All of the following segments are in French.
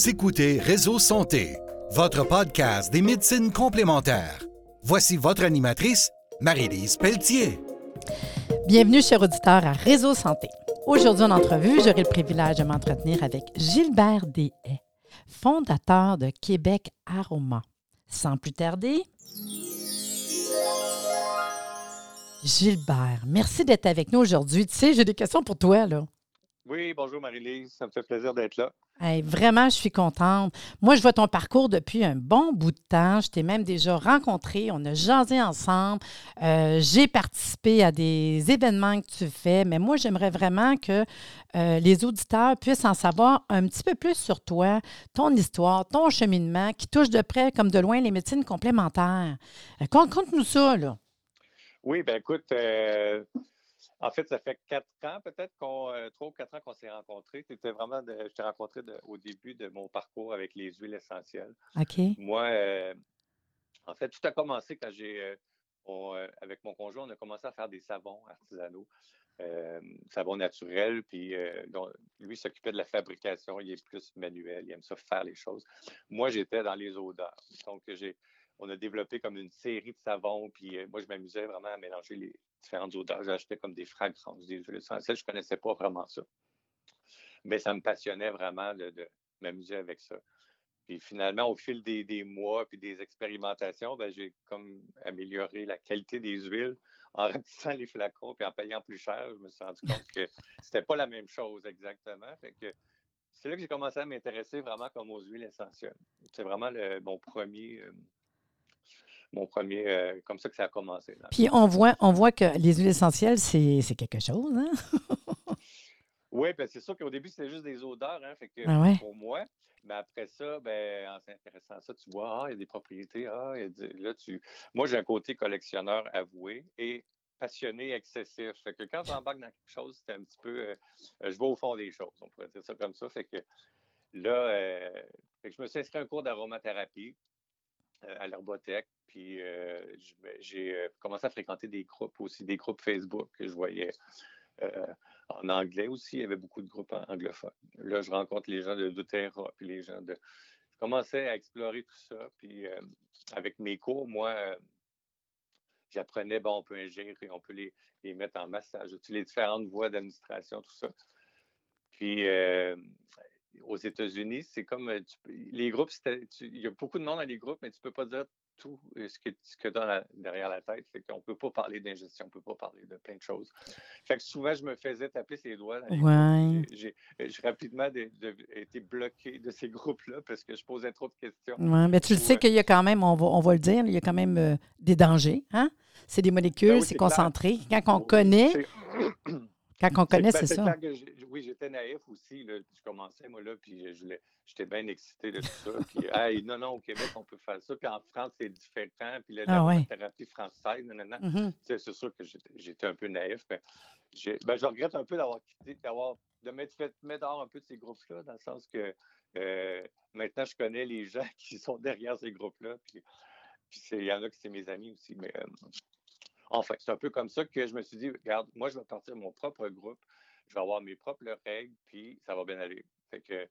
Vous écoutez Réseau Santé, votre podcast des médecines complémentaires. Voici votre animatrice, Marie-Lise Pelletier. Bienvenue, chers auditeurs, à Réseau Santé. Aujourd'hui, en entrevue, j'aurai le privilège de m'entretenir avec Gilbert Deshaies, fondateur de Québec Aroma. Sans plus tarder, Gilbert, merci d'être avec nous aujourd'hui. Tu sais, j'ai des questions pour toi, là. Oui, bonjour Marie-Lise, ça me fait plaisir d'être là. Vraiment, je suis contente. Moi, je vois ton parcours depuis un bon bout de temps. Je t'ai même déjà rencontré. On a jasé ensemble. Euh, j'ai participé à des événements que tu fais, mais moi, j'aimerais vraiment que euh, les auditeurs puissent en savoir un petit peu plus sur toi, ton histoire, ton cheminement qui touche de près comme de loin les médecines complémentaires. Euh, Conte-nous ça, là. Oui, ben écoute, en fait, ça fait quatre ans, peut-être qu'on, euh, trois ou quatre ans qu'on s'est rencontrés. C'était vraiment, je t'ai rencontré au début de mon parcours avec les huiles essentielles. OK. Moi, euh, en fait, tout a commencé quand j'ai, euh, avec mon conjoint, on a commencé à faire des savons artisanaux, savons naturels. Puis lui s'occupait de la fabrication, il est plus manuel, il aime ça faire les choses. Moi, j'étais dans les odeurs. Donc, j'ai, on a développé comme une série de savons. Puis moi, je m'amusais vraiment à mélanger les différentes odeurs. J'achetais comme des fragrances, des huiles essentielles. Je ne connaissais pas vraiment ça. Mais ça me passionnait vraiment de, m'amuser avec ça. Puis finalement, au fil des, mois puis des expérimentations, ben, j'ai comme amélioré la qualité des huiles en ratissant les flacons puis en payant plus cher. Je me suis rendu compte que c'était pas la même chose exactement. que c'est là que j'ai commencé à m'intéresser vraiment comme aux huiles essentielles. C'est vraiment mon premier, euh, mon premier, euh, comme ça que ça a commencé. Puis on voit, on voit que les huiles essentielles, c'est quelque chose, hein? oui, ben c'est sûr qu'au début, c'était juste des odeurs, hein, fait que ah pour moi. Mais après ça, ben, en s'intéressant à ça, tu vois, ah, il y a des propriétés, ah, là, tu. Moi, j'ai un côté collectionneur avoué et passionné excessif. Fait que quand j'embarque dans quelque chose, c'est un petit peu. Euh, je vais au fond des choses, on pourrait dire ça comme ça. Fait que là, euh, je me suis inscrit à un cours d'aromathérapie à l'herbothèque. Puis euh, j'ai euh, commencé à fréquenter des groupes aussi, des groupes Facebook que je voyais euh, en anglais aussi. Il y avait beaucoup de groupes anglophones. Là, je rencontre les gens de doTERRA, puis les gens de. Je commençais à explorer tout ça. Puis avec mes cours, moi, j'apprenais, bon, on peut ingérer, on peut les, les mettre en massage, les différentes voies d'administration, tout ça. Puis États-Unis, c'est comme les groupes, il y a beaucoup de monde dans les groupes, mais tu ne peux pas dire tout euh, ce que, ce que tu as derrière la tête. Fait qu'on ne peut pas parler d'ingestion, on ne peut pas parler de plein de choses. Fait que souvent, je me faisais taper ses doigts. Ouais. J'ai rapidement été bloqué de ces groupes-là parce que je posais trop de questions. Mais tu le sais qu'il y a quand même, on va, on va le dire, il y a quand même euh, des dangers. Hein? C'est des molécules, ben c'est concentré. Quand on connaît, quand on connaît, c'est ça. oui, j'étais naïf aussi. Là, je commençais, moi, là, puis j'étais bien excité de tout ça. Puis, hey, non, non, au Québec, on peut faire ça. Puis en France, c'est différent. Puis la ah, thérapie française, non, non, non. Mm-hmm. C'est sûr que j'étais un peu naïf. Mais ben, je regrette un peu d'avoir quitté, d'avoir de m'être fait mettre dehors un peu de ces groupes-là, dans le sens que euh, maintenant, je connais les gens qui sont derrière ces groupes-là. Puis, puis il y en a qui c'est mes amis aussi. Mais euh, Enfin, c'est un peu comme ça que je me suis dit, regarde, moi, je vais partir de mon propre groupe, je vais avoir mes propres règles, puis ça va bien aller. Fait que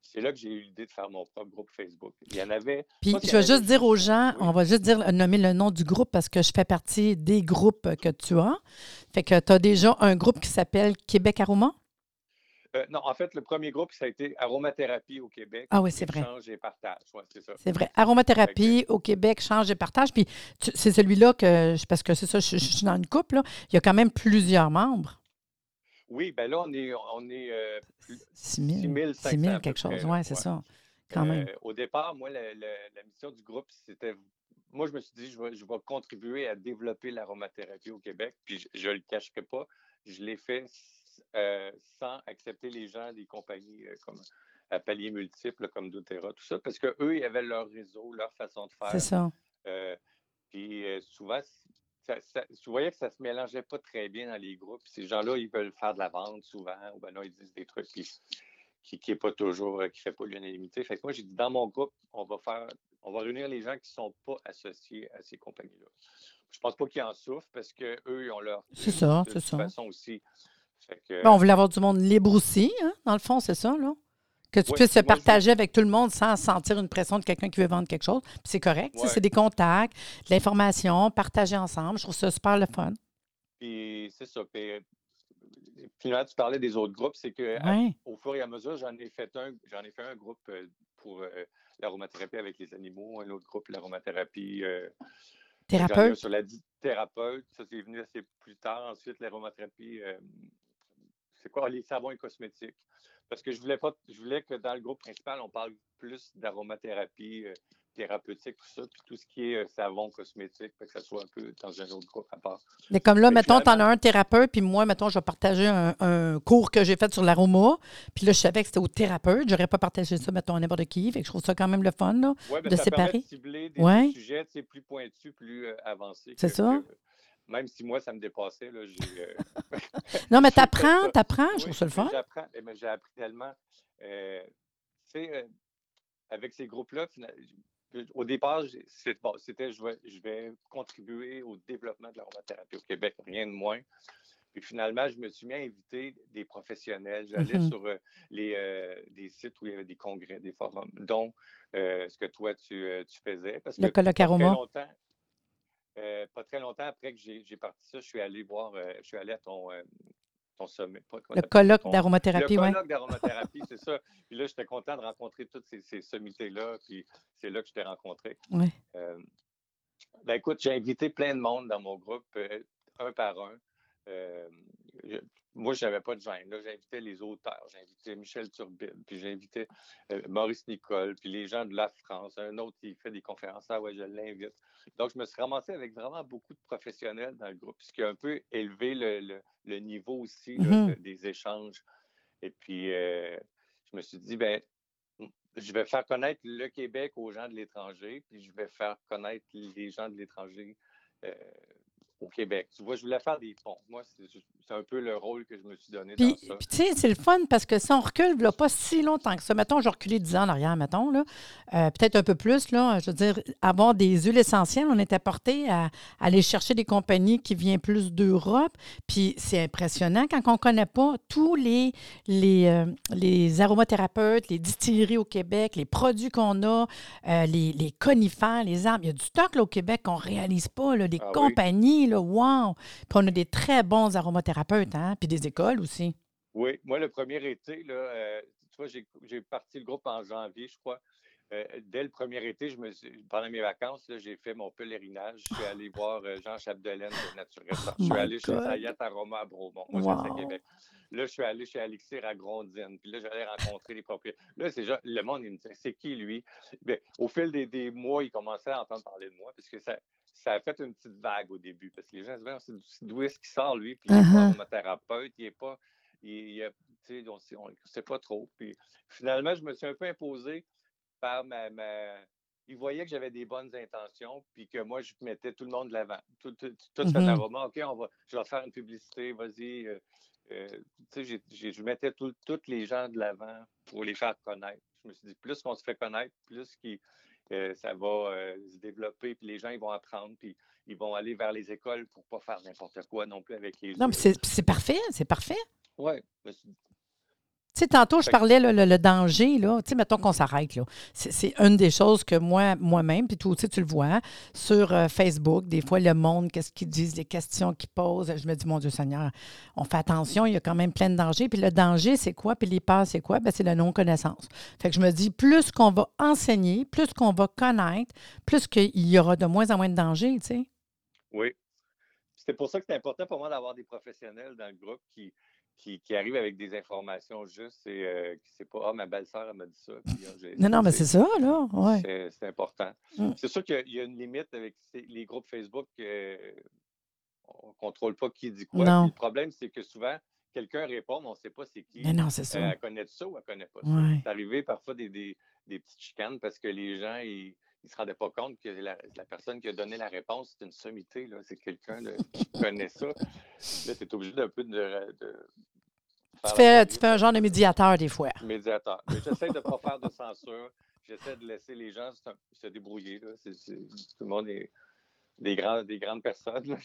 c'est là que j'ai eu l'idée de faire mon propre groupe Facebook. Il y en avait. Puis je vais juste dire aux gens, on va juste dire nommer le nom du groupe parce que je fais partie des groupes que tu as. Fait que tu as déjà un groupe qui s'appelle Québec Aroma? Euh, non, en fait, le premier groupe, ça a été Aromathérapie au Québec. Ah oui, c'est vrai. Change et partage. c'est ça. C'est vrai. Aromathérapie au Québec, change et partage. Puis c'est celui-là que, parce que c'est ça, je, suis dans une couple, là, il y a quand même plusieurs membres. Oui, bien là, on est, on est euh, 6 000, 6 000 quelque chose, oui, c'est ça. Quand même. Euh, au départ, moi, la, mission du groupe, c'était moi, je me suis dit, je vais, je vais contribuer à développer l'aromathérapie au Québec, puis je ne le cacherai pas. Je l'ai fait euh, sans accepter les gens des compagnies euh, comme à paliers multiples comme doTERRA, tout ça, parce qu'eux, ils avaient leur réseau, leur façon de faire. C'est ça. Euh, puis souvent, tu voyais que ça se mélangeait pas très bien dans les groupes. Ces gens-là, ils veulent faire de la vente souvent, ou ben non, ils disent des trucs qui qui, est pas toujours, qui fait pas l'unanimité. Fait que moi, j'ai dit, dans mon groupe, on va faire, on va réunir les gens qui sont pas associés à ces compagnies-là. Je pense pas qu'ils en souffrent parce qu'eux, ils ont leur. C'est ça, c'est ça. façon aussi. Ben, on voulait avoir du monde libre aussi, hein, dans le fond, c'est ça, là? Que tu Ouais, puisses se partager avec tout le monde sans sentir une pression de quelqu'un qui veut vendre quelque chose. C'est correct. Ouais. C'est des contacts, de l'information, partager ensemble. Je trouve ça super le fun. Puis c'est ça. Puis, finalement, tu parlais des autres groupes, c'est que à- au fur et à mesure, j'en ai fait un, j'en ai fait un groupe euh, pour euh, l'aromathérapie avec les animaux, un autre groupe, l'aromathérapie euh, Thérapeute? sur la thérapeute. Ça, c'est venu assez plus tard. Ensuite, l'aromathérapie, c'est quoi? Les savons et cosmétiques? Parce que je voulais pas, je voulais que dans le groupe principal, on parle plus d'aromathérapie euh, thérapeutique, tout ça, puis tout ce qui est euh, savon cosmétique, que ça soit un peu dans un autre groupe à part. Mais comme là, mettons, tu en as un thérapeute, puis moi, mettons, je vais partager un, un cours que j'ai fait sur l'aroma. Puis là, je savais que c'était au thérapeute. J'aurais pas partagé ça, mettons, à n'importe qui. Fait que je trouve ça quand même le fun, là. Ouais, ben, de ça permet séparer. de cibler des, Ouais. des sujets plus pointus, plus euh, avancés. C'est ça. que- même si moi, ça me dépassait, là, euh, Non, mais t'apprends, t'apprends. Je trouve ça le fun. J'apprends, eh ben, j'ai appris tellement. Euh, tu sais, euh, avec ces groupes-là, au départ, c'est- bon, c'était je vais, je vais contribuer au développement de l'aromathérapie au Québec, rien de moins. Puis finalement, je me suis mis à inviter des professionnels. J'allais Mhm. sur euh, les, euh, des sites où il y avait des congrès, des forums, dont euh, ce que toi, tu, tu faisais. Parce Le que colloque aroma. longtemps, euh, pas très longtemps après que j'ai parti ça, je suis allé voir, euh, je suis allé à ton, euh, ton sommet. pas- Le colloque d'aromathérapie, le oui. colloque d'aromathérapie, c'est ça. Puis là, j'étais content de rencontrer tous ces, ces sommités-là. Puis c'est là que je t'ai rencontré. Euh, ben écoute, j'ai invité plein de monde dans mon groupe, un par un. Je- moi, je n'avais pas de gêne. là. J'invitais les auteurs, j'invitais Michel Turbide, puis j'invitais euh, Maurice Nicole, puis les gens de la France. Un autre qui fait des conférences, ah ouais, je l'invite. Donc, je me suis ramassé avec vraiment beaucoup de professionnels dans le groupe, ce qui a un peu élevé le, le- le niveau aussi là, Mhm. de- des échanges. Et puis, euh, je me suis dit, ben, je vais faire connaître le Québec aux gens de l'étranger, puis je vais faire connaître les gens de l'étranger euh, au Québec. Tu vois, je voulais faire des ponts. Moi, c'est un peu le rôle que je me suis donné Puis, tu sais, c'est le fun parce que si on recule, là, pas si longtemps que ça, mettons, je reculer 10 ans en arrière, mettons, là, euh, peut-être un peu plus, là, je veux dire, avoir des huiles essentielles, on était porté à, à aller chercher des compagnies qui viennent plus d'Europe, puis c'est impressionnant quand on ne connaît pas tous les, les, euh, les aromathérapeutes, les distilleries au Québec, les produits qu'on a, euh, les, les conifères, les arbres. Il y a du stock là, au Québec qu'on ne réalise pas, là, des Ah oui. Là, wow! Puis on a des très bons aromathérapeutes, hein? Puis des écoles aussi. Oui, moi, le premier été, là, euh, tu vois, j'ai parti le groupe en janvier, je crois. Euh, dès le premier été, je me suis- pendant mes vacances, là, j'ai fait mon pèlerinage. Je suis allé voir euh, Jean Chapdelaine de Nature Récente. Je suis allé chez. Sayat Aroma à Bromont. Moi, Wow. à Québec. Là, je suis allé chez Alixir à Grondine. Puis là, j'allais rencontrer les propriétaires. Là, c'est le monde, il me dit, c'est qui lui? Ben, au fil des, des mois, il commençait à entendre parler de moi parce que ça, ça a fait une petite vague au début. Parce que les gens se disaient, Ah, c'est d'où est-ce qu'il sort, lui? Puis il n'est Uh-huh. pas aromathérapeute, il n'est pas. Il, il a- tu sais, on ne sait pas trop. Puis finalement, je me suis un peu imposé par ma. ma- Il voyait que j'avais des bonnes intentions, puis que moi, je mettais tout le monde de l'avant. Tout, tout, tout fait Mhm. aroma. OK, on va, je vais faire une publicité, vas-y. euh, euh, tu sais, je mettais tous les gens de l'avant pour les faire connaître. Je me suis dit, plus qu'on se fait connaître, plus qui, ça va euh, se développer, puis les gens, ils vont apprendre, puis ils vont aller vers les écoles pour pas faire n'importe quoi non plus avec les Non, mais c'est c'est parfait, c'est parfait. Ouais, je me suis dit, Tu sais, tantôt, je parlais, là, le, le danger, là. Tu sais, mettons qu'on s'arrête, là. C'est c'est une des choses que moi, moi-même, puis toi aussi, tu le vois, sur euh, Facebook, des fois, le monde, qu'est-ce qu'ils disent, les questions qu'ils posent. Je me dis, mon Dieu Seigneur, on fait attention, il y a quand même plein de dangers. Puis le danger, c'est quoi? Puis les peurs, c'est quoi? Ben, c'est la non-connaissance. Fait que je me dis, plus qu'on va enseigner, plus qu'on va connaître, plus qu'il y aura de moins en moins de dangers, tu sais. Oui. C'est pour ça que c'est important pour moi d'avoir des professionnels dans le groupe qui, qui, qui arrivent avec des informations justes et euh, qui c'est pas Ah, ma belle-sœur, elle m'a dit ça. puis, ah, Non, non, mais c'est ça, là. Ouais. C'est important. Mm. C'est sûr qu'il y a une limite avec les groupes Facebook. euh, on ne contrôle pas qui dit quoi. Non. Le problème, c'est que souvent, quelqu'un répond, mais on ne sait pas c'est qui. Mais non, c'est Euh, ça. elle connaît ça ou elle ne connaît pas ça. Ouais. C'est arrivé parfois des, des, des petites chicanes parce que les gens, ils ne se rendaient pas compte que la, la personne qui a donné la réponse, c'est une sommité. là. C'est quelqu'un qui connaît ça. Là, tu es obligé d'un peu de. de Tu fais, tu fais un genre de médiateur, des fois. médiateur. Mais j'essaie de ne pas faire de censure. J'essaie de laisser les gens se, se débrouiller. là. Tout le monde est. des, grands, des grandes personnes.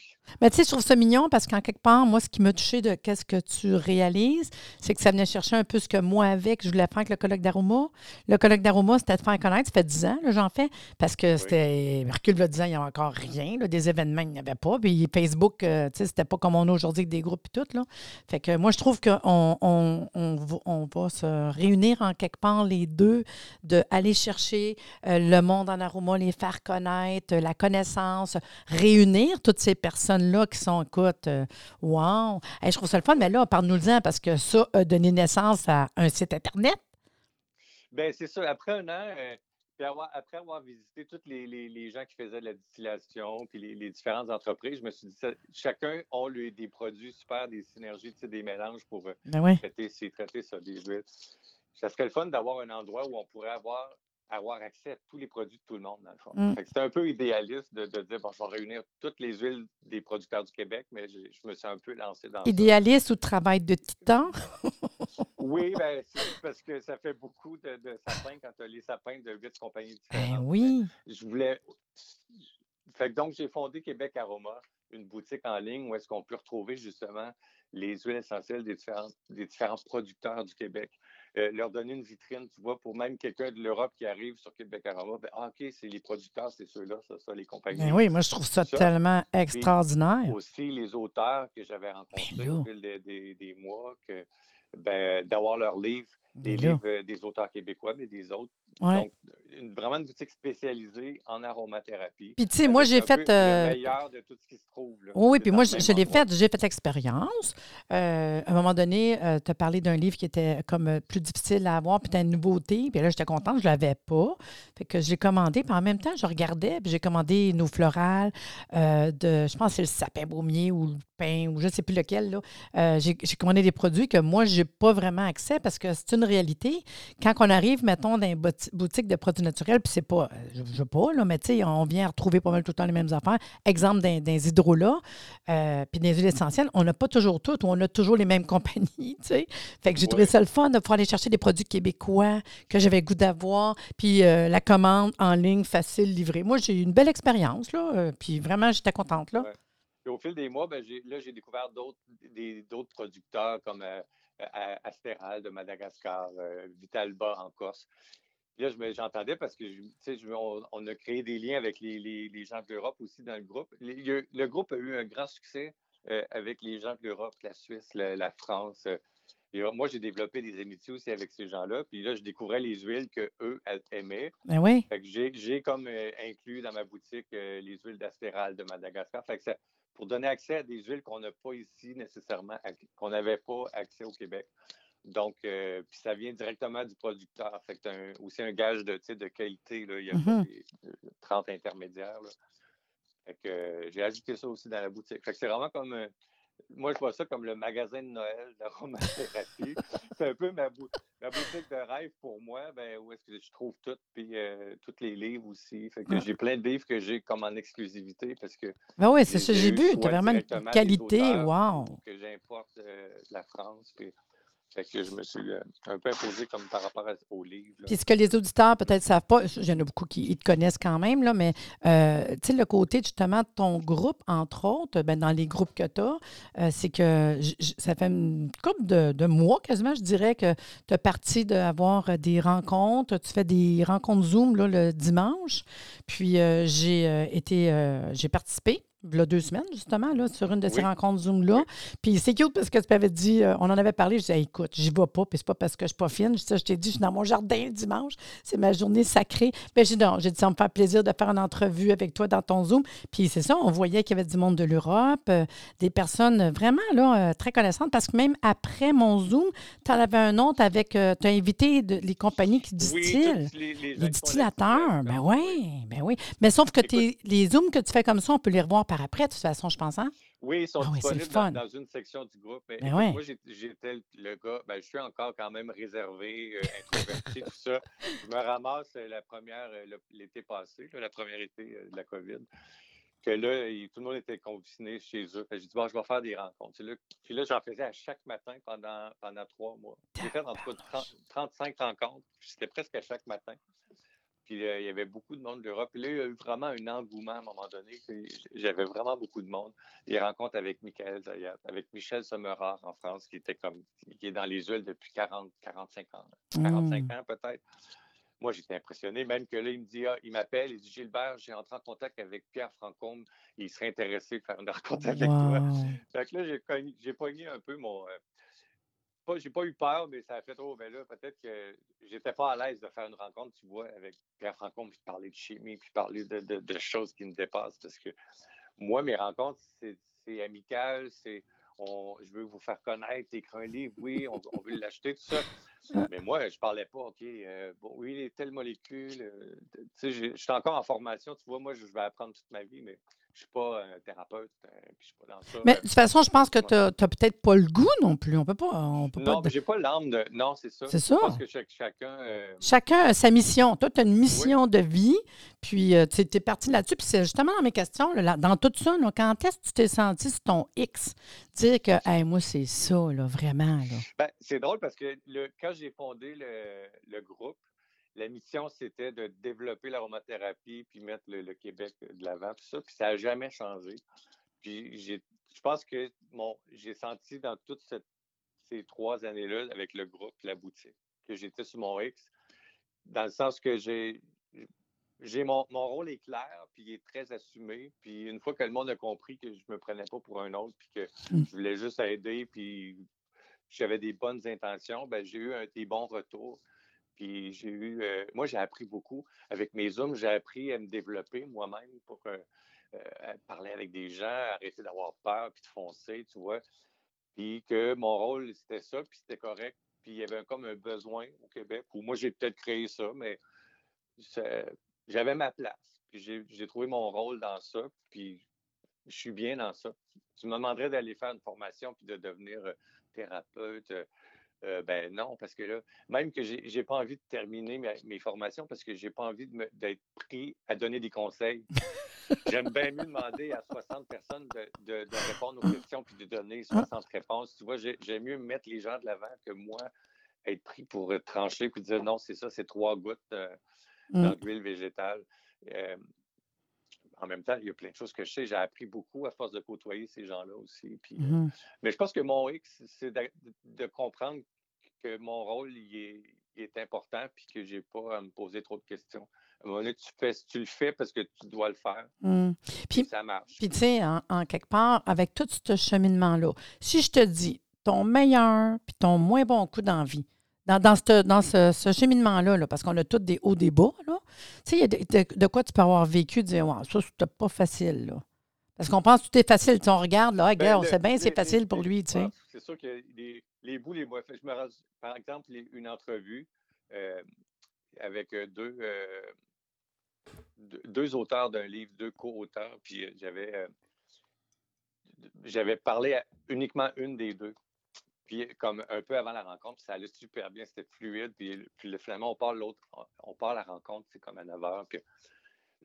Mais tu sais, je trouve ça mignon parce qu'en quelque part, moi, ce qui m'a touché de qu'est-ce que tu réalises, c'est que ça venait chercher un peu ce que moi, avec, je voulais faire avec le colloque d'Aroma. Le colloque d'Aroma, c'était de faire connaître. Ça fait 10 ans, j'en fais, parce que c'était. Mercule va 10 ans, il n'y avait encore rien. des événements, il n'y avait pas. Puis Facebook, euh, tu sais, c'était pas comme on a aujourd'hui avec des groupes et tout. Là. Fait que moi, je trouve qu'on on, on, va se réunir en quelque part, les deux, de aller chercher euh, le monde en Aroma, les faire connaître, la connaissance, réunir toutes ces personnes-là qui sont, écoute, euh, wow, je trouve ça le fun, mais là, parle-nous-en parce que ça a donné naissance à un site Internet. Bien, c'est ça. Après un an, euh, après avoir visité tous les, gens qui faisaient de la distillation, puis les, différentes entreprises, je me suis dit, chacun a des produits super, des synergies, des mélanges pour euh, ben traiter, traiter ça, des huiles. Ça serait le fun d'avoir un endroit où on pourrait avoir avoir accès à tous les produits de tout le monde, dans le fond. Mm. C'est un peu idéaliste de, dire, bon, je vais réunir toutes les huiles des producteurs du Québec, mais je, me suis un peu lancé dans Idéaliste ou travail de titan? oui, ben, parce que ça fait beaucoup de, sapins quand tu as les sapins de huit compagnies ben différentes. oui. Je voulais... Fait donc, j'ai fondé Québec Aroma, une boutique en ligne où est-ce qu'on peut retrouver justement les huiles essentielles des différents, des différents producteurs du Québec. Euh, leur donner une vitrine, tu vois, pour même quelqu'un de l'Europe qui arrive sur Québec Aroma, ben, ah, OK, c'est les producteurs, c'est ceux-là, ça, ça, les compagnies. Ben oui, moi, je trouve ça, tellement extraordinaire. aussi, les auteurs que j'avais rencontrés au fil des, des, mois, que, ben, d'avoir leurs livres, des livres euh, des auteurs québécois, mais des autres. Donc, une, vraiment une boutique spécialisée en aromathérapie. Puis, tu sais, moi, j'ai fait. Euh... Le meilleur de tout ce qui se trouve. Là, oui, puis moi, je, l'ai fait, j'ai fait l'expérience. Euh, à un moment donné, euh, tu as parlé d'un livre qui était comme euh, plus difficile à avoir, puis une nouveauté. Puis là, j'étais contente, je ne l'avais pas. Fait que j'ai commandé, puis en même temps, je regardais, puis j'ai commandé nos florales de, je pense que c'est le sapin baumier ou le pain, ou je ne sais plus lequel. là. j'ai commandé des produits que moi, je n'ai pas vraiment accès parce que c'est une réalité. Quand on arrive, mettons, dans une boutique de produits naturel, puis c'est pas, euh, je, veux pas, là, mais tu sais, on vient retrouver pas mal tout le temps les mêmes affaires. Exemple d'un hydrolats, euh, puis des huiles essentielles, on n'a pas toujours tout, ou on a toujours les mêmes compagnies, tu sais. Fait que j'ai trouvé ça le fun de pouvoir aller chercher des produits québécois que j'avais goût d'avoir, puis euh, la commande en ligne facile livrée. Moi, j'ai eu une belle expérience, là, puis vraiment, j'étais contente, là. au fil des mois, ben, là, j'ai découvert d'autres producteurs comme Astéral de Madagascar, Vitalba en Corse. Là, j'entendais parce que on, on, a créé des liens avec les, gens de l'Europe aussi dans le groupe. Le, groupe a eu un grand succès euh, avec les gens de l'Europe, la Suisse, la, France. Euh. Et moi, j'ai développé des amitiés aussi avec ces gens-là. Puis là, je découvrais les huiles qu'eux aimaient. Ben oui. j'ai comme euh, inclus dans ma boutique les huiles d'astéral de Madagascar. Fait que pour donner accès à des huiles qu'on n'a pas ici nécessairement, qu'on n'avait pas accès au Québec. Donc, euh, puis ça vient directement du producteur. Fait que aussi un gage de, de qualité. Là. Il y a 30 mm-hmm. intermédiaires. Fait que euh, j'ai ajouté ça aussi dans la boutique. Fait que c'est vraiment comme. Euh, moi, je vois ça comme le magasin de Noël d'aromathérapie. c'est un peu ma, boutique de rêve pour moi, ben, où est-ce que je trouve tout, puis tous les livres aussi. Fait que j'ai plein de livres que j'ai comme en exclusivité parce que. Ben oui, c'est ça, j'ai vu. Tu as vraiment une qualité, wow! Que j'importe de la France. Puis que je me suis euh, un peu imposé comme par rapport au livre. Puis ce que les auditeurs peut-être savent pas, il y en a beaucoup qui te connaissent quand même, là, mais euh, tu sais, le côté justement de ton groupe, entre autres, ben, dans les groupes que tu as, euh, c'est que ça fait une couple de, mois quasiment, je dirais, que tu as parti d'avoir des rencontres. Tu fais des rencontres Zoom là, le dimanche. Puis j'ai été, j'ai participé il y a deux semaines, justement, là, sur une de ces rencontres Zoom-là. Puis c'est cute parce que tu m'avais dit, euh, on en avait parlé, je disais, écoute, j'y vais pas, puis c'est pas parce que je suis pas fine. Je, je t'ai dit, je suis dans mon jardin le dimanche, c'est ma journée sacrée. Mais j'ai dit, j'ai dit, ça me fait plaisir de faire une entrevue avec toi dans ton Zoom. Puis c'est ça, on voyait qu'il y avait du monde de l'Europe, euh, des personnes vraiment là, euh, très connaissantes, parce que même après mon Zoom, tu en avais un autre avec, tu as invité les compagnies qui distillent. les, les, distillateurs, ben oui, ben oui. Mais sauf que les Zooms que tu fais comme ça, on peut les revoir par après, de toute façon, je pense, hein? Oui, ils sont ah disponibles dans, une section du groupe. Mais, Moi, j'étais le gars, ben, je suis encore quand même réservé, euh, introverti, tout ça. Je me ramasse euh, la première, euh, l'été passé, la première été de la COVID, que là, tout le monde était confiné chez eux. J'ai dit, bon, je vais faire des rencontres. Puis là, j'en faisais à chaque matin pendant, pendant trois mois. J'ai fait en tout cas 35 rencontres, c'était presque à chaque matin. Puis euh, il y avait beaucoup de monde d'Europe. Puis là, il y a eu vraiment un engouement à un moment donné. J'avais vraiment beaucoup de monde. Les rencontres avec Michael Zayat, avec Michel Sommerard en France, qui était comme qui est dans les huiles depuis 40, 45 ans. 45 mmh. ans peut-être. Moi, j'étais impressionné, même que là, il me dit, ah, il m'appelle, il dit Gilbert, j'ai entré en contact avec Pierre Francombe, il serait intéressé de faire une rencontre avec toi. Fait que là, j'ai pogné un peu mon, euh, j'ai pas eu peur, mais ça a fait trop. Oh, ben là, peut-être que j'étais pas à l'aise de faire une rencontre, tu vois, avec Pierre Franco, puis parler de chimie, puis parler de, choses qui me dépassent. Parce que moi, mes rencontres, c'est amical, c'est je veux vous faire connaître, écrire un livre, oui, on, veut l'acheter, tout ça. Mais moi, je parlais pas, OK, euh, bon, oui, telle molécule. Euh, tu sais, je suis encore en formation, tu vois, moi, je vais apprendre toute ma vie, mais je suis pas un thérapeute, euh, puis je suis pas dans ça. Mais de toute façon, je pense que tu n'as peut-être pas le goût non plus. On peut pas. On peut non, pas... j'ai pas l'âme de. Non, c'est ça. C'est ça. Parce que chacun. Euh, chacun a sa mission. Toi, tu as une mission de vie, puis euh, tu es parti là-dessus. Puis c'est justement dans mes questions, là, dans tout ça, quand est-ce que tu t'es senti sur ton X? Dire que, hey, moi, c'est ça, là, vraiment. Là. Ben, c'est drôle parce que le, quand j'ai fondé le, le groupe, la mission, c'était de développer l'aromathérapie puis mettre le, Québec de l'avant, tout ça. Puis ça n'a jamais changé. Puis je pense que mon, j'ai senti dans toutes ces trois années-là, avec le groupe, la boutique, que j'étais sur mon X, dans le sens que j'ai, j'ai mon, rôle est clair, puis il est très assumé. Puis une fois que le monde a compris que je ne me prenais pas pour un autre, puis que mmh. je voulais juste aider, puis j'avais des bonnes intentions, ben j'ai eu un, des bons retours. Puis j'ai eu, euh, moi, j'ai appris beaucoup. Avec mes Zooms, j'ai appris à me développer moi-même pour euh, euh, parler avec des gens, arrêter d'avoir peur, puis de foncer, tu vois. Puis que mon rôle, c'était ça, puis c'était correct. Puis il y avait comme un besoin au Québec, ou moi, j'ai peut-être créé ça, mais j'avais ma place. Puis j'ai trouvé mon rôle dans ça, puis je suis bien dans ça. Tu me demanderais d'aller faire une formation, puis de devenir thérapeute euh, ben non, parce que là, même que j'ai n'ai pas envie de terminer mes, formations parce que j'ai pas envie d'être pris à donner des conseils. J'aime bien mieux demander à 60 personnes de, répondre aux questions puis de donner 60 réponses. Tu vois, j'aime mieux mettre les gens de l'avant que moi être pris pour trancher puis dire non, c'est ça, c'est trois gouttes euh, mmh. d'huile végétale. Euh, en même temps, il y a plein de choses que je sais. J'ai appris beaucoup à force de côtoyer ces gens-là aussi. Puis, mmh mais je pense que mon X, c'est de, comprendre que mon rôle il est, important puis que je n'ai pas à me poser trop de questions. À un moment donné, tu, fais, tu le fais parce que tu dois le faire. Mmh. Puis, ça marche. Puis, tu sais, en, quelque part, avec tout ce cheminement-là, si je te dis ton meilleur puis ton moins bon coup d'envie, dans, dans, dans ce, cheminement-là, parce qu'on a tous des hauts, des bas, tu sais, il y a de, quoi tu peux avoir vécu, dire, wow, ça, c'était pas facile, là. Parce qu'on pense que tout est facile. Tu on regarde, là, ben, on sait bien, c'est facile pour lui, tu sais. C'est sûr que les, les bouts, les moins je me Par exemple, une entrevue euh, avec euh, deux, euh, deux auteurs d'un livre, deux co-auteurs, puis j'avais j'avais parlé à uniquement une des deux. Puis comme un peu avant la rencontre, ça allait super bien, c'était fluide. Puis, puis finalement, on part l'autre, on part la rencontre, c'est comme à 9 h. Puis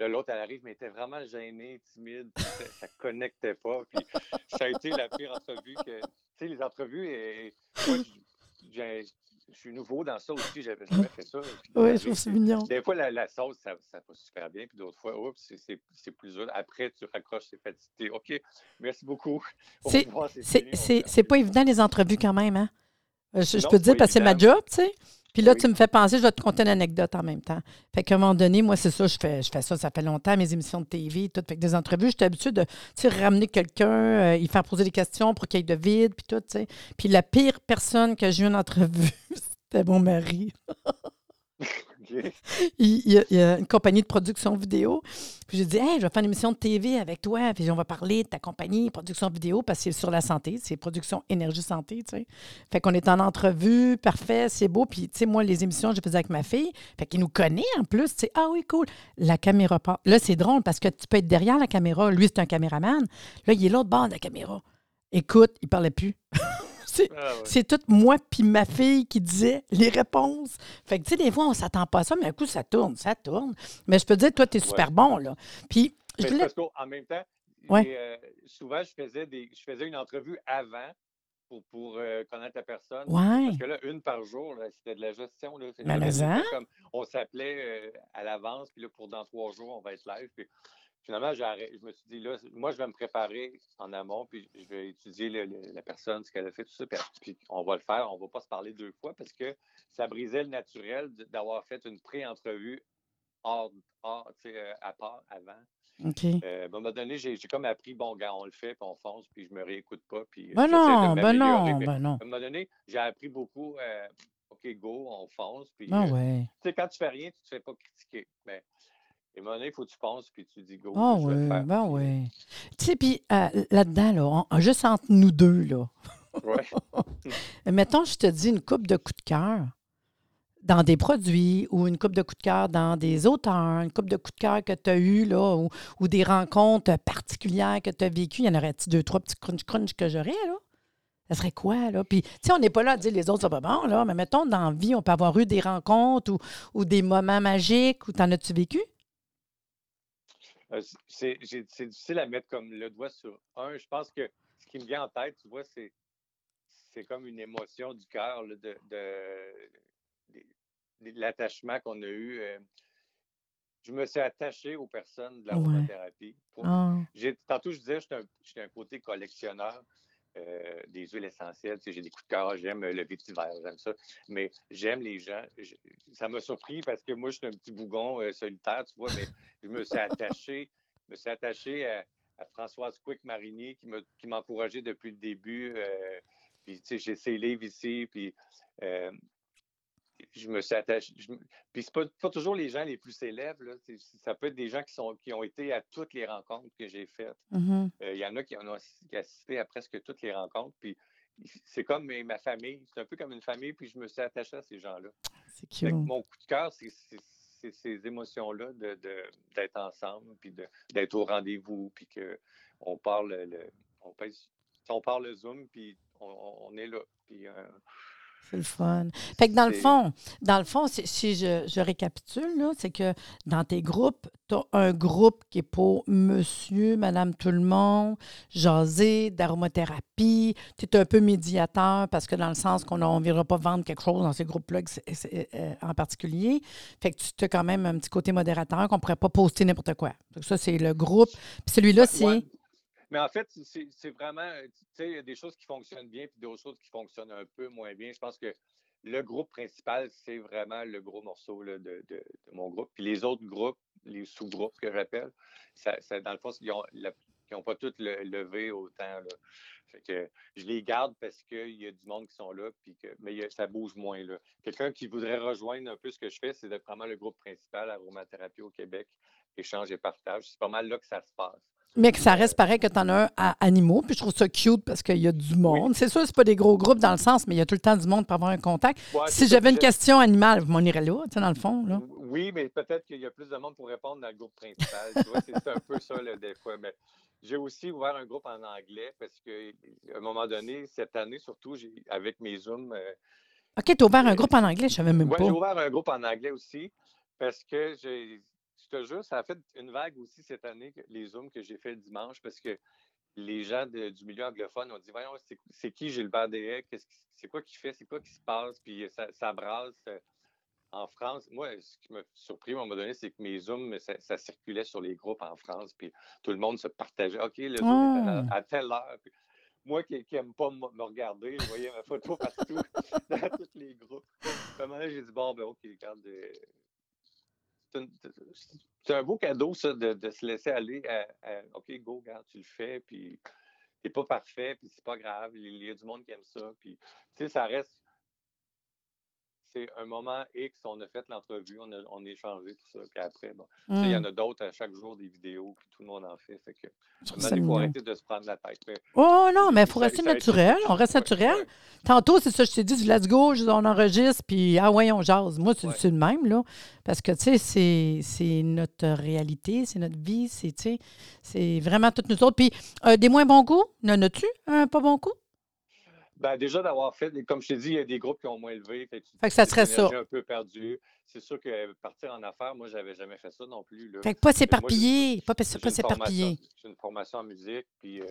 l'autre, elle arrive, mais était vraiment gênée, timide, ça, ne connectait pas. Puis ça a été la pire entrevue que. Tu sais, les entrevues, et, j'ai je suis nouveau dans ça aussi, j'avais jamais fait ça. Oui, je trouve c'est mignon. Des fois, la, sauce, ça, ça va super bien, puis d'autres fois, oups, c'est plus dur. Après, tu raccroches, c'est fatigué. OK, merci beaucoup. C'est pas évident, les entrevues, quand même, hein? Euh, je, peux te dire, parce que c'est ma job, tu sais. Puis là, tu me fais penser, je vais te conter une anecdote en même temps. Fait qu'à un moment donné, moi, c'est ça, je fais, je fais ça, ça fait longtemps, mes émissions de TV, tout. Fait que des entrevues, j'étais habituée de ramener quelqu'un, euh, y faire poser des questions pour qu'il y ait de vide, puis tout, tu sais. Puis la pire personne que j'ai eu en entrevue, c'était mon mari. il, y a, une compagnie de production vidéo. Puis j'ai dit, hey, je vais faire une émission de TV avec toi. Puis on va parler de ta compagnie, production vidéo, parce que c'est sur la santé. C'est production énergie santé, tu sais. Fait qu'on est en entrevue, parfait, c'est beau. Puis, tu sais, moi, les émissions, je faisais avec ma fille. Fait qu'il nous connaît en plus. Tu sais, ah oui, cool. La caméra part. Là, c'est drôle parce que tu peux être derrière la caméra. Lui, c'est un caméraman. Là, il est l'autre bord de la caméra. Écoute, il parlait plus. Ah c'est tout moi puis ma fille qui disait les réponses. Fait que, tu sais, des fois, on s'attend pas à ça, mais un coup, ça tourne, ça tourne. Mais je peux te dire, toi, tu es super bon, là. Puis, je en même temps, euh, souvent, je faisais, des, je faisais une entrevue avant pour, pour euh, connaître la personne. Ouais. Parce que là, une par jour, là, c'était de la gestion. Là. C'est- Ben, mais c'était hein? comme on s'appelait euh, à l'avance, puis là, pour dans trois jours, on va être live. Puis finalement, je me suis dit, là, moi, je vais me préparer en amont, puis je vais étudier le- le- la personne, ce qu'elle a fait, tout ça, puis, puis on va le faire. On va pas se parler deux fois parce que ça brisait le naturel d'avoir fait une pré-entrevue hors, hors, euh, à part avant. Euh, à un moment donné, j'ai comme appris, bon, gars, on le fait, puis on fonce, puis je me réécoute pas, puis euh, Ben non, ben non, ben non. À un moment donné, j'ai appris beaucoup, euh, OK, go, on fonce, puis Ah euh, tu sais, quand tu fais rien, tu te fais pas critiquer. Mais moment donné, il faut que tu penses, puis tu dis, go, Ah je vais le ouais, faire. ben puis, ouais. Tu sais, puis euh, là-dedans, là, on- juste entre nous deux, là, ouais. mettons, je te dis une coupe de coup de cœur dans des produits ou une coupe de coup de cœur dans des auteurs, une coupe de coup de cœur que tu as eu là, ou, ou des rencontres particulières que tu as vécues. Il y en aurait-tu deux, trois petits crunch-crunch que j'aurais, là? Ça serait quoi, là? Puis, tu sais, on n'est pas là à dire les autres, c'est pas bon, là, mais mettons, dans la vie, on peut avoir eu des rencontres ou, ou des moments magiques ou t'en as-tu vécu? Euh, c'est difficile à mettre comme le doigt sur un. Je pense que ce qui me vient en tête, tu vois, c'est c'est comme une émotion du cœur de, de- de- de l'attachement qu'on a eu. euh. Je me suis attaché aux personnes de la Ouais. Pour- Ah, Tantôt, je disais, j'étais un, j'étais un côté collectionneur euh, des huiles essentielles. J'ai des coups de cœur, j'aime le vétiver, j'aime ça. Mais j'aime les gens. Ça m'a surpris parce que moi, je suis un petit bougon euh, solitaire, tu vois, mais je me suis attaché, me suis attaché à, Françoise Quick-Marinier qui m'a qui m'a encouragé depuis le début. euh, puis, tu sais, j'ai ses livres ici, puis euh, je me suis attaché. je puis, c'est pas, pas toujours les gens les plus célèbres. là. Ça peut être des gens qui, sont, qui ont été à toutes les rencontres que j'ai faites. mhm. Euh, Il y en a qui ont qui assisté à presque toutes les rencontres. Puis c'est comme ma famille. C'est un peu comme une famille. Puis je me suis attaché à ces gens-là. c'est cute. mon coup de cœur, c'est c'est- c'est ces émotions-là de- de- d'être ensemble, puis de- d'être au rendez-vous, puis qu'on parle le, on, pèse- on parle le Zoom, puis on, on est là. Puis, euh, C'est le fun. Fait que dans le fond, dans le fond, si, je, je récapitule, c'est que dans tes groupes, tu as un groupe qui est pour monsieur, madame, tout le monde, jaser, d'aromathérapie. Tu es un peu médiateur parce que dans le sens qu'on ne viendra pas vendre quelque chose dans ces groupes-là c'est, euh, en particulier. Fait que tu as quand même un petit côté modérateur qu'on ne pourrait pas poster n'importe quoi. Que ça, c'est le groupe. Puis celui-là, c'est. Ouais. Mais en fait, c'est vraiment, euh, tu sais, il y a des choses qui fonctionnent bien, puis d'autres choses qui fonctionnent un peu moins bien. Je pense que le groupe principal, c'est vraiment le gros morceau là, de, mon groupe. Puis les autres groupes, les sous-groupes que j'appelle, ça, ça- dans le fond, ils n'ont pas tous le, levé autant. Là. Fait que je les garde parce qu'il y a du monde qui sont là, puis que, mais ça bouge moins. Quelqu'un qui voudrait rejoindre un peu ce que je fais, c'est vraiment le groupe principal, Aromathérapie au Québec, échange et partage. C'est pas mal là que ça se passe. Mais que ça reste pareil que tu en as un à animaux. Puis je trouve ça cute parce qu'il y a du monde. C'est sûr, c'est pas des gros groupes dans le sens, mais il y a tout le temps du monde pour avoir un contact. Ouais, si j'avais une question animale, vous m'en irez là, tu sais, dans le fond. Là. Oui, mais peut-être qu'il y a plus de monde pour répondre dans le groupe principal. tu vois, c'est un peu ça, là, des fois. Mais j'ai aussi ouvert un groupe en anglais parce qu'à un moment donné, cette année surtout, j'ai- avec mes Zooms, euh, OK, tu as ouvert un groupe en anglais, je savais même ouais, pas. j'ai ouvert un groupe en anglais aussi parce que j'ai- je te jure, ça a fait une vague aussi cette année, les Zooms que j'ai fait le dimanche, parce que les gens de- du milieu anglophone ont dit Voyons, c'est- qui Gilbert qui- C'est quoi qu'il fait? C'est quoi qui se passe? Puis ça, ça brasse. euh, En France, moi, ce qui m'a surpris à un moment donné, c'est que mes Zooms, ça, ça circulait sur les groupes en France, puis tout le monde se partageait. OK, le Zoom est à, Ah. à telle heure. Puis moi qui n'aime pas me regarder, je voyais ma photo partout dans tous les groupes. À un moment donné, j'ai dit Bon, ben, OK, regarde. C'est un beau cadeau, ça, de, se laisser aller à, à, OK, go, regarde, tu le fais, puis t'es pas parfait, puis c'est pas grave, il y a du monde qui aime ça, puis tu sais, ça reste. C'est un moment X, on a fait l'entrevue, on a, on a échangé, tout ça, puis après, bon, tu sais, il y en Hum, a d'autres à chaque jour, des vidéos, puis tout le monde en fait, fait que, il faut arrêter de se prendre la tête. mais- Oh non, mais il faut rester été- naturel. On reste Ouais, naturel. ouais. Tantôt, c'est ça, je t'ai dit, du let's go, on enregistre, puis ah ouais, on jase. Moi, c'est Ouais. le même, là. Parce que, tu sais, c'est- notre réalité, c'est notre vie, c'est, tu sais, c'est vraiment toutes nous autres. Puis, euh, des moins bons goûts, en as-tu un pas bon goût? Ben, déjà d'avoir fait, comme je t'ai dit, il y a des groupes qui ont moins élevé. Fait que, Fait que ça serait ça. un peu perdue. C'est sûr que partir en affaires, moi, j'avais jamais fait ça non plus. Là. Fait que pas s'éparpiller, pas, j'ai pas une formation- s'éparpiller. J'ai une formation en musique, puis euh,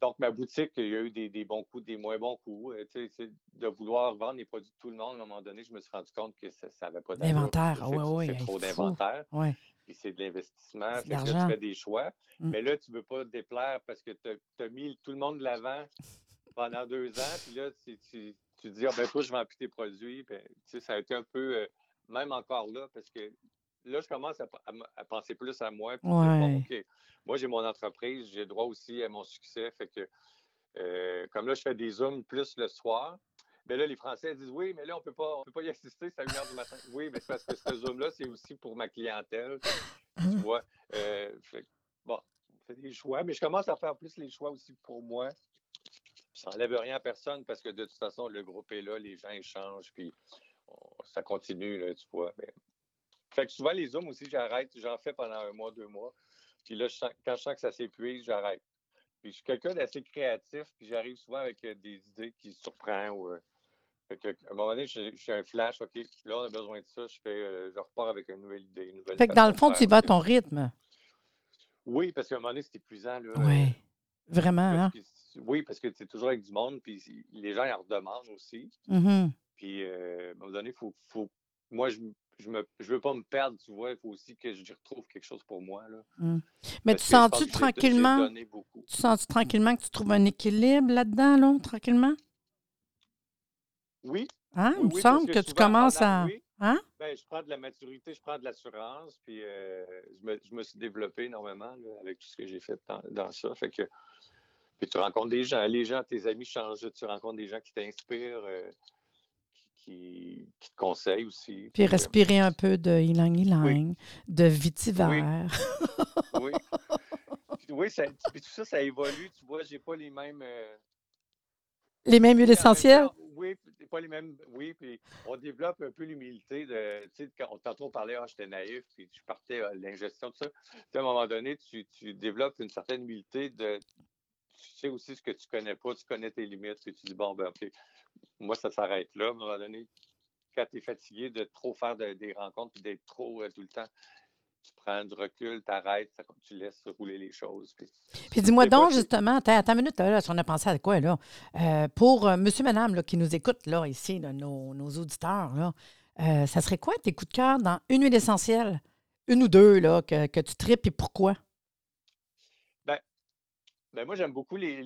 donc, ma boutique, il y a eu des, bons coups, des moins bons coups. Euh, de vouloir vendre les produits de tout le monde, à un moment donné, je me suis rendu compte que ça n'avait pas d'inventaire. oui, oui. C'est trop d'inventaire. Ouais. Puis c'est de l'investissement. Fait que tu fais des choix. Mm. Mais là, tu ne veux pas te déplaire parce que tu as, mis tout le monde de l'avant pendant deux ans. Puis là, tu, tu, tu dis, ah, ben, toi, je vends plus tes produits. Ben, ça a été un peu, euh, même encore là, parce que là, je commence à, penser plus à moi. moi, j'ai mon entreprise, j'ai droit aussi à mon succès. Fait que, euh, comme là, je fais des zooms plus le soir. Mais là, les Français disent oui, mais là, on ne peut pas y assister, c'est à 1 h du matin. Oui, mais c'est parce que ce zoom-là, c'est aussi pour ma clientèle. Tu vois. Euh, bon, on fait des choix, mais je commence à faire plus les choix aussi pour moi. Ça n'enlève rien à personne parce que de toute façon, le groupe est là, les gens échangent, puis ça continue, là, tu vois. Mais fait que souvent, les zooms aussi, j'arrête. J'en fais pendant un mois, deux mois. Puis là, quand je sens que ça s'épuise, j'arrête. Puis je suis quelqu'un d'assez créatif, puis j'arrive souvent avec euh, des idées qui surprennent. Ou, euh, à un moment donné, je, suis un flash, OK, là, on a besoin de ça, je, fais, euh, je repars avec une nouvelle idée. Une nouvelle fait que dans le fond, tu vas à ton rythme. Oui, parce qu'à un moment donné, c'est épuisant. oui, vraiment. Hein? Oui, parce que tu es toujours avec du monde, puis les gens, ils en redemandent aussi. Mm-hmm. Puis, à un moment donné, il faut, faut, moi, je, je ne veux pas me perdre, tu vois. Il faut aussi que je retrouve quelque chose pour moi. Là. Mmh. Mais tu sens-tu tranquillement. Tu sens-tu tranquillement que tu trouves un équilibre là-dedans, là, tranquillement? Oui. Hein? Il me semble que, tu commences à. Hein? Ben, je prends de la maturité, je prends de l'assurance, puis euh, je, me, je, me, suis développé énormément avec tout ce que j'ai fait dans, ça. Fait que, puis tu rencontres des gens, les gens, tes amis changent, tu rencontres des gens qui t'inspirent. Euh, qui, te conseille aussi. Puis respirer un peu de ylang ylang, de vitiver. Oui. oui. ça, puis tout ça, ça évolue. Tu vois, j'ai pas les mêmes. Euh, les mêmes huiles essentielles? Oui, pas les mêmes. Oui, puis on développe un peu l'humilité de. Tu sais, quand on tantôt parlait, ah, j'étais naïf, puis je partais à l'ingestion, tout ça. à un moment donné, tu, tu, développes une certaine humilité de. Tu sais aussi ce que tu connais pas, tu connais tes limites, puis tu dis, bon, ben, OK, moi, ça s'arrête là. À un moment donné, quand tu es fatigué de trop faire des rencontres et d'être trop euh, tout le temps, tu prends du recul, tu arrêtes, tu laisses rouler les choses. Puis, dis-moi donc, justement, attends, une minute, là, on a pensé à quoi, là? Euh, pour euh, monsieur, madame, là, qui nous écoute, là, ici, nos, auditeurs, là, ça serait quoi tes coups de cœur dans une huile essentielle? Une ou deux, là, que, tu tripes et pourquoi? Ben, moi, j'aime beaucoup les,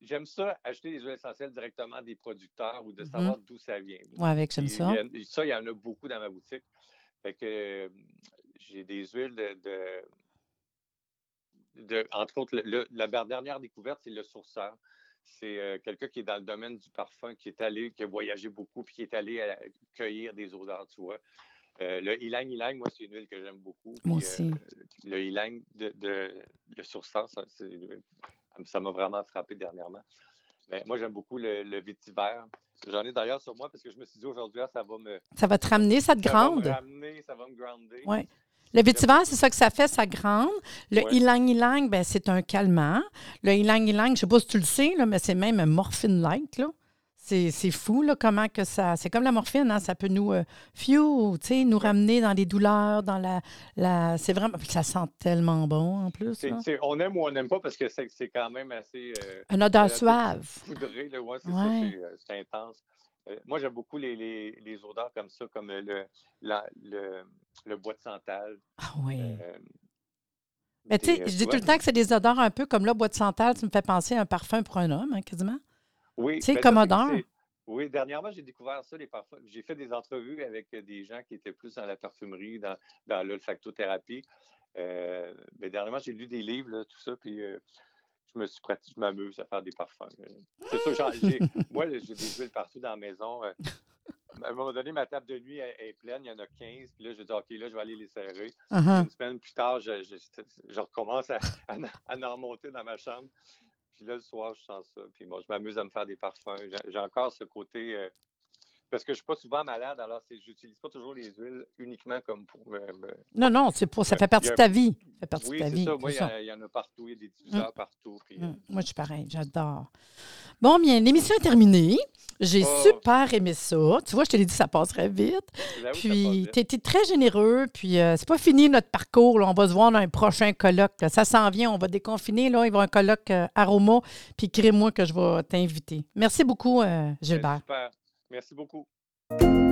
j'aime ça, acheter des huiles essentielles directement des producteurs ou de savoir mmh d'où ça vient. Oui, avec, j'aime ça. ça, il y en a beaucoup dans ma boutique. Fait que j'ai des huiles de, de, entre autres, la dernière découverte, c'est le sourceur. C'est euh, quelqu'un qui est dans le domaine du parfum, qui est allé, qui a voyagé beaucoup, puis qui est allé euh, cueillir des odeurs, tu vois. Euh, le ylang ylang, moi, c'est une huile que j'aime beaucoup. Moi aussi. le ylang de, de, le c'est ça m'a vraiment frappé dernièrement. Mais moi, j'aime beaucoup le, le. J'en ai d'ailleurs sur moi parce que je me suis dit aujourd'hui, ah, ça va me. Ça va te ramener, ça te grande. Ça va me ramener, ça va me grounder. Oui. Le vétiver, c'est ça que ça fait, ça grande. Le ylang ylang, ben, c'est un calmant. Le ylang ylang, je ne sais pas si tu le sais, là, mais c'est même un morphine-like. Là. C'est fou, là, comment que ça. C'est comme la morphine, hein, ça peut nous. Euh, sais, nous ramener dans les douleurs, dans la. la c'est vraiment. ça sent tellement bon en plus. on aime ou on n'aime pas parce que c'est quand même assez. Euh, Un odeur suave. Poudré, ouais, c'est euh, c'est intense. Euh, moi, j'aime beaucoup les, les, les, odeurs comme ça, comme le, la, le, le, bois de santal. Ah oui. Mais tu sais, je dis tout le temps que c'est des odeurs un peu comme le bois de santal, tu me fais penser à un parfum pour un homme, hein, quasiment. Oui. C'est ben, Commodore? Oui, dernièrement, j'ai découvert ça, les parfums. J'ai fait des entrevues avec des gens qui étaient plus dans la parfumerie, dans, dans l'olfactothérapie. Euh, mais dernièrement, j'ai lu des livres, tout ça, puis euh, je me suis pratiqué, je m'amuse à faire des parfums. C'est ça, moi, j'ai des huiles partout dans la maison. Euh. à un moment donné, ma table de nuit est, pleine, il y en a 15, puis là, je dis, OK, là, je vais aller les serrer. Uh-huh. Une semaine plus tard, je, je, recommence à, à, à, en remonter dans ma chambre. Puis là, le soir, je sens ça. Puis moi, je m'amuse à me faire des parfums. J'ai encore ce côté. Euh, parce que je suis pas souvent malade, alors j'utilise pas toujours les huiles uniquement comme pour me. me- Non, non, c'est pour, ça fait partie de ta vie. Ça fait partie Oui, de ta vie. ça. Moi, il y, ça. a- il y en a partout. Il y a des diffuseurs partout. puis, euh, Moi, je suis pareil, j'adore. Bon, bien, l'émission est terminée. J'ai Oh. super aimé ça. Tu vois, je te l'ai dit, ça passerait vite. là ça Puis, tu été très généreux. Puis, euh, c'est pas fini notre parcours. là. On va se voir dans un prochain colloque. là. Ça s'en vient. On va déconfiner. Là. Il va y avoir un colloque euh, aroma. Puis, crée-moi que je vais t'inviter. Merci beaucoup, euh, Ben, Gilbert. Super. Merci beaucoup.